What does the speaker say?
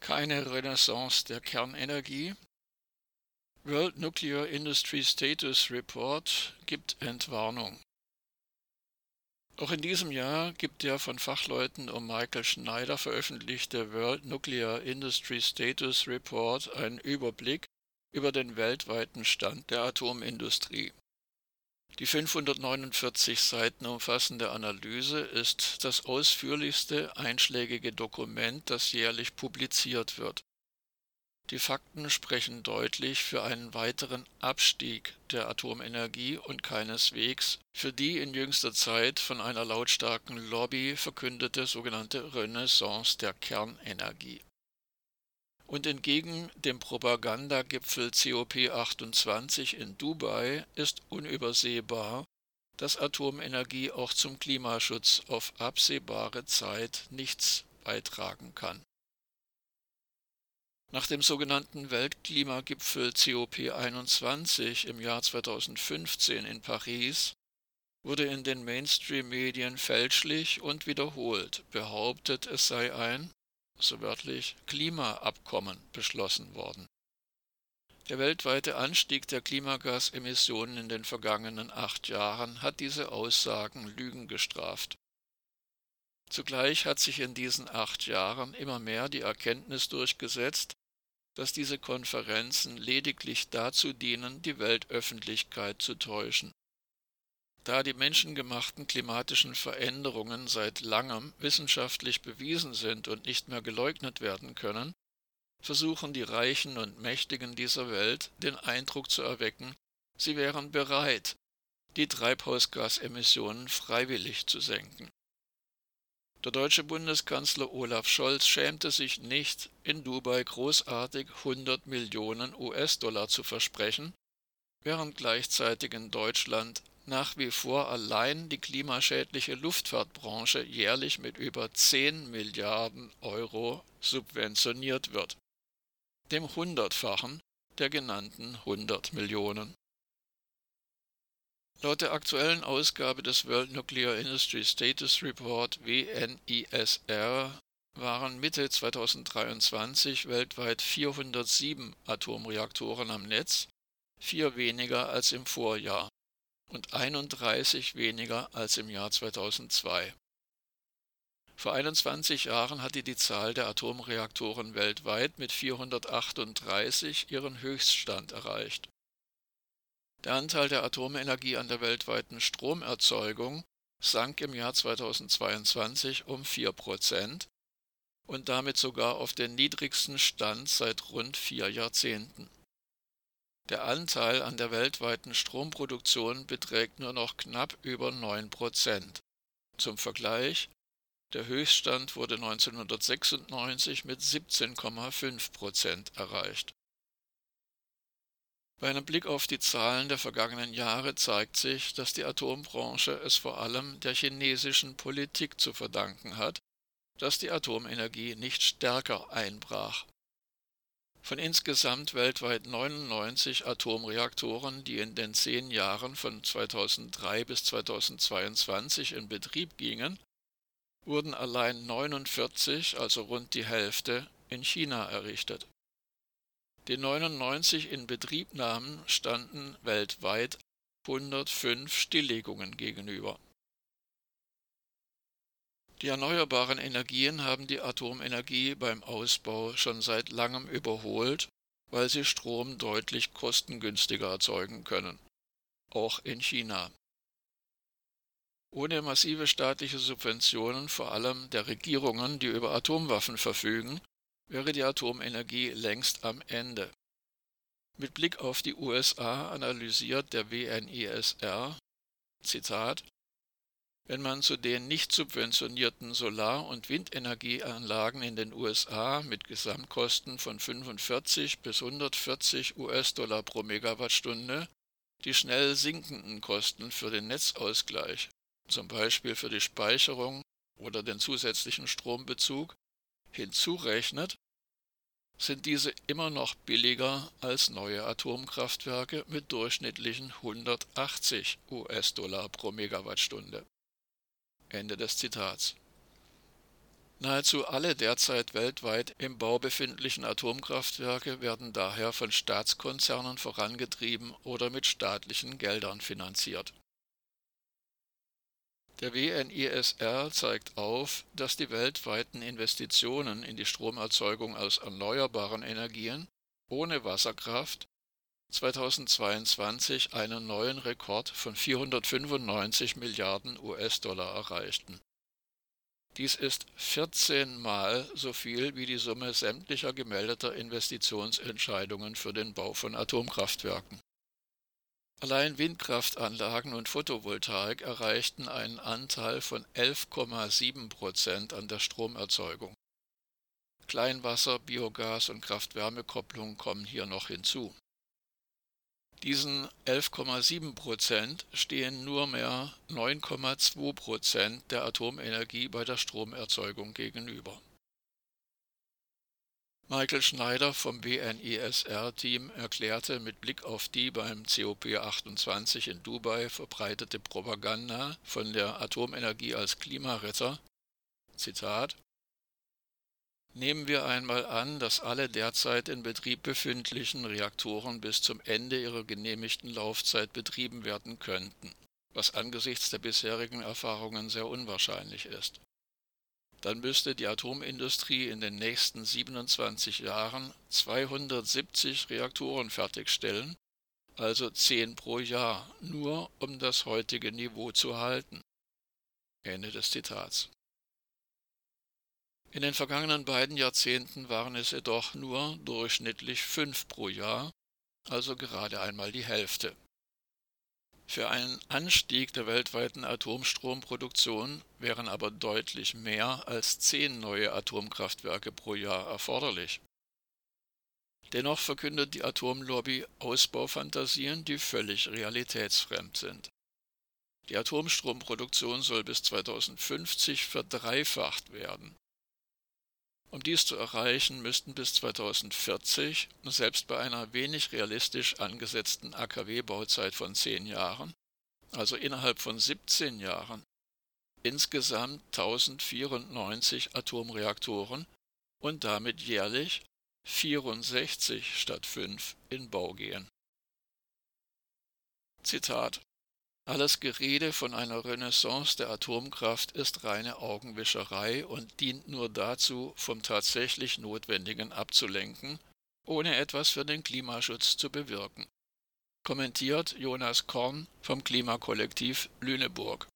keine Renaissance der Kernenergie. World Nuclear Industry Status Report gibt Entwarnung. Auch in diesem Jahr gibt der von Fachleuten um Michael Schneider veröffentlichte World Nuclear Industry Status Report einen Überblick über den weltweiten Stand der Atomindustrie. Die 549 Seiten umfassende Analyse ist das ausführlichste einschlägige Dokument, das jährlich publiziert wird. Die Fakten sprechen deutlich für einen weiteren Abstieg der Atomenergie und keineswegs für die in jüngster Zeit von einer lautstarken Lobby verkündete sogenannte Renaissance der Kernenergie. Und entgegen dem Propagandagipfel COP28 in Dubai ist unübersehbar, dass Atomenergie auch zum Klimaschutz auf absehbare Zeit nichts beitragen kann. Nach dem sogenannten Weltklimagipfel COP21 im Jahr 2015 in Paris wurde in den Mainstream-Medien fälschlich und wiederholt behauptet, es sei ein, so wörtlich, Klimaabkommen beschlossen worden. Der weltweite Anstieg der Klimagasemissionen in den vergangenen acht Jahren hat diese Aussagen Lügen gestraft. Zugleich hat sich in diesen acht Jahren immer mehr die Erkenntnis durchgesetzt, dass diese Konferenzen lediglich dazu dienen, die Weltöffentlichkeit zu täuschen. Da die menschengemachten klimatischen Veränderungen seit langem wissenschaftlich bewiesen sind und nicht mehr geleugnet werden können, versuchen die Reichen und Mächtigen dieser Welt den Eindruck zu erwecken, sie wären bereit, die Treibhausgasemissionen freiwillig zu senken. Der deutsche Bundeskanzler Olaf Scholz schämte sich nicht, in Dubai großartig 100 Millionen US-Dollar zu versprechen, während gleichzeitig in Deutschland nach wie vor allein die klimaschädliche Luftfahrtbranche jährlich mit über 10 Milliarden Euro subventioniert wird, dem Hundertfachen der genannten 100 Millionen. Laut der aktuellen Ausgabe des World Nuclear Industry Status Report WNISR waren Mitte 2023 weltweit 407 Atomreaktoren am Netz, vier weniger als im Vorjahr und 31 weniger als im Jahr 2002. Vor 21 Jahren hatte die Zahl der Atomreaktoren weltweit mit 438 ihren Höchststand erreicht. Der Anteil der Atomenergie an der weltweiten Stromerzeugung sank im Jahr 2022 um 4 Prozent und damit sogar auf den niedrigsten Stand seit rund vier Jahrzehnten. Der Anteil an der weltweiten Stromproduktion beträgt nur noch knapp über 9 Prozent. Zum Vergleich, der Höchststand wurde 1996 mit 17,5 Prozent erreicht. Bei einem Blick auf die Zahlen der vergangenen Jahre zeigt sich, dass die Atombranche es vor allem der chinesischen Politik zu verdanken hat, dass die Atomenergie nicht stärker einbrach. Von insgesamt weltweit 99 Atomreaktoren, die in den zehn Jahren von 2003 bis 2022 in Betrieb gingen, wurden allein 49, also rund die Hälfte, in China errichtet. Den 99 Inbetriebnahmen standen weltweit 105 Stilllegungen gegenüber. Die erneuerbaren Energien haben die Atomenergie beim Ausbau schon seit langem überholt, weil sie Strom deutlich kostengünstiger erzeugen können, auch in China. Ohne massive staatliche Subventionen, vor allem der Regierungen, die über Atomwaffen verfügen, wäre die Atomenergie längst am Ende. Mit Blick auf die USA analysiert der WNISR, Zitat, wenn man zu den nicht subventionierten Solar- und Windenergieanlagen in den USA mit Gesamtkosten von 45 bis 140 US-Dollar pro Megawattstunde die schnell sinkenden Kosten für den Netzausgleich, zum Beispiel für die Speicherung oder den zusätzlichen Strombezug, hinzurechnet, sind diese immer noch billiger als neue Atomkraftwerke mit durchschnittlichen 180 US-Dollar pro Megawattstunde. Ende des Zitats. Nahezu alle derzeit weltweit im Bau befindlichen Atomkraftwerke werden daher von Staatskonzernen vorangetrieben oder mit staatlichen Geldern finanziert. Der WNISR zeigt auf, dass die weltweiten Investitionen in die Stromerzeugung aus erneuerbaren Energien ohne Wasserkraft 2022 einen neuen Rekord von 495 Milliarden US-Dollar erreichten dies ist 14 Mal so viel wie die Summe sämtlicher gemeldeter Investitionsentscheidungen für den Bau von Atomkraftwerken. Allein Windkraftanlagen und Photovoltaik erreichten einen Anteil von 11,7 Prozent an der Stromerzeugung. Kleinwasser, Biogas und Kraft-Wärme-Kopplung kommen hier noch hinzu diesen 11,7 Prozent stehen nur mehr 9,2 Prozent der Atomenergie bei der Stromerzeugung gegenüber. Michael Schneider vom BNISR-Team erklärte mit Blick auf die beim COP28 in Dubai verbreitete Propaganda von der Atomenergie als Klimaretter, Zitat, Nehmen wir einmal an, dass alle derzeit in Betrieb befindlichen Reaktoren bis zum Ende ihrer genehmigten Laufzeit betrieben werden könnten, was angesichts der bisherigen Erfahrungen sehr unwahrscheinlich ist. Dann müsste die Atomindustrie in den nächsten 27 Jahren 270 Reaktoren fertigstellen, also 10 pro Jahr, nur um das heutige Niveau zu halten. Ende des Zitats. In den vergangenen beiden Jahrzehnten waren es jedoch nur durchschnittlich fünf pro Jahr, also gerade einmal die Hälfte. Für einen Anstieg der weltweiten Atomstromproduktion wären aber deutlich mehr als zehn neue Atomkraftwerke pro Jahr erforderlich. Dennoch verkündet die Atomlobby Ausbaufantasien, die völlig realitätsfremd sind. Die Atomstromproduktion soll bis 2050 verdreifacht werden. Um dies zu erreichen, müssten bis 2040, selbst bei einer wenig realistisch angesetzten AKW-Bauzeit von zehn Jahren, also innerhalb von 17 Jahren, insgesamt 1094 Atomreaktoren und damit jährlich 64 statt 5 in Bau gehen. Zitat alles Gerede von einer Renaissance der Atomkraft ist reine Augenwischerei und dient nur dazu, vom tatsächlich Notwendigen abzulenken, ohne etwas für den Klimaschutz zu bewirken. Kommentiert Jonas Korn vom Klimakollektiv Lüneburg